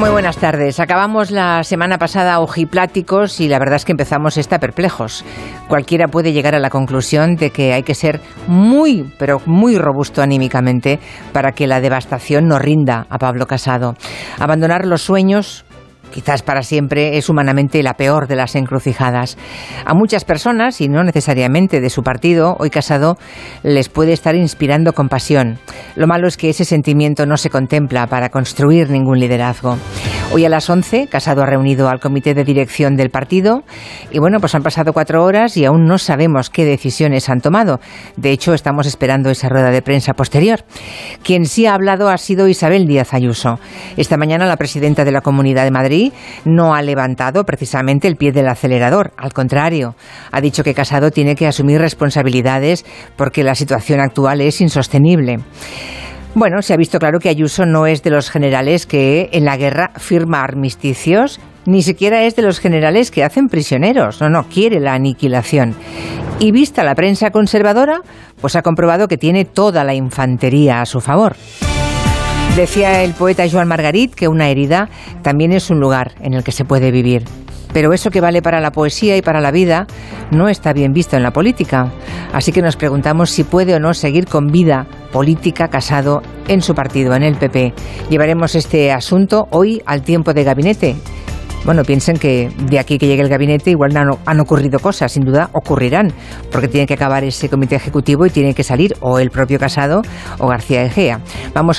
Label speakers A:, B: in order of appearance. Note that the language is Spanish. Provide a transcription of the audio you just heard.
A: Muy buenas tardes. Acabamos la semana pasada ojipláticos y la verdad es que empezamos esta perplejos. Cualquiera puede llegar a la conclusión de que hay que ser muy, pero muy robusto anímicamente para que la devastación no rinda a Pablo Casado. Abandonar los sueños, quizás para siempre, es humanamente la peor de las encrucijadas. A muchas personas, y no necesariamente de su partido, hoy Casado les puede estar inspirando compasión. Lo malo es que ese sentimiento no se contempla para construir ningún liderazgo. Hoy a las 11, Casado ha reunido al comité de dirección del partido y bueno, pues han pasado cuatro horas y aún no sabemos qué decisiones han tomado. De hecho, estamos esperando esa rueda de prensa posterior. Quien sí ha hablado ha sido Isabel Díaz Ayuso. Esta mañana la presidenta de la Comunidad de Madrid no ha levantado precisamente el pie del acelerador. Al contrario, ha dicho que Casado tiene que asumir responsabilidades porque la situación actual es insostenible. Bueno, se ha visto claro que Ayuso no es de los generales que en la guerra firma armisticios, ni siquiera es de los generales que hacen prisioneros. No, no, quiere la aniquilación. Y vista la prensa conservadora, pues ha comprobado que tiene toda la infantería a su favor. Decía el poeta Joan Margarit que una herida también es un lugar en el que se puede vivir. Pero eso que vale para la poesía y para la vida no está bien visto en la política. Así que nos preguntamos si puede o no seguir con vida política casado en su partido, en el PP. Llevaremos este asunto hoy al tiempo de gabinete. Bueno, piensen que de aquí que llegue el gabinete igual han, han, ocurrido cosas, sin duda ocurrirán, porque tiene que acabar ese comité ejecutivo y tiene que salir o el propio Casado o García Egea. Vamos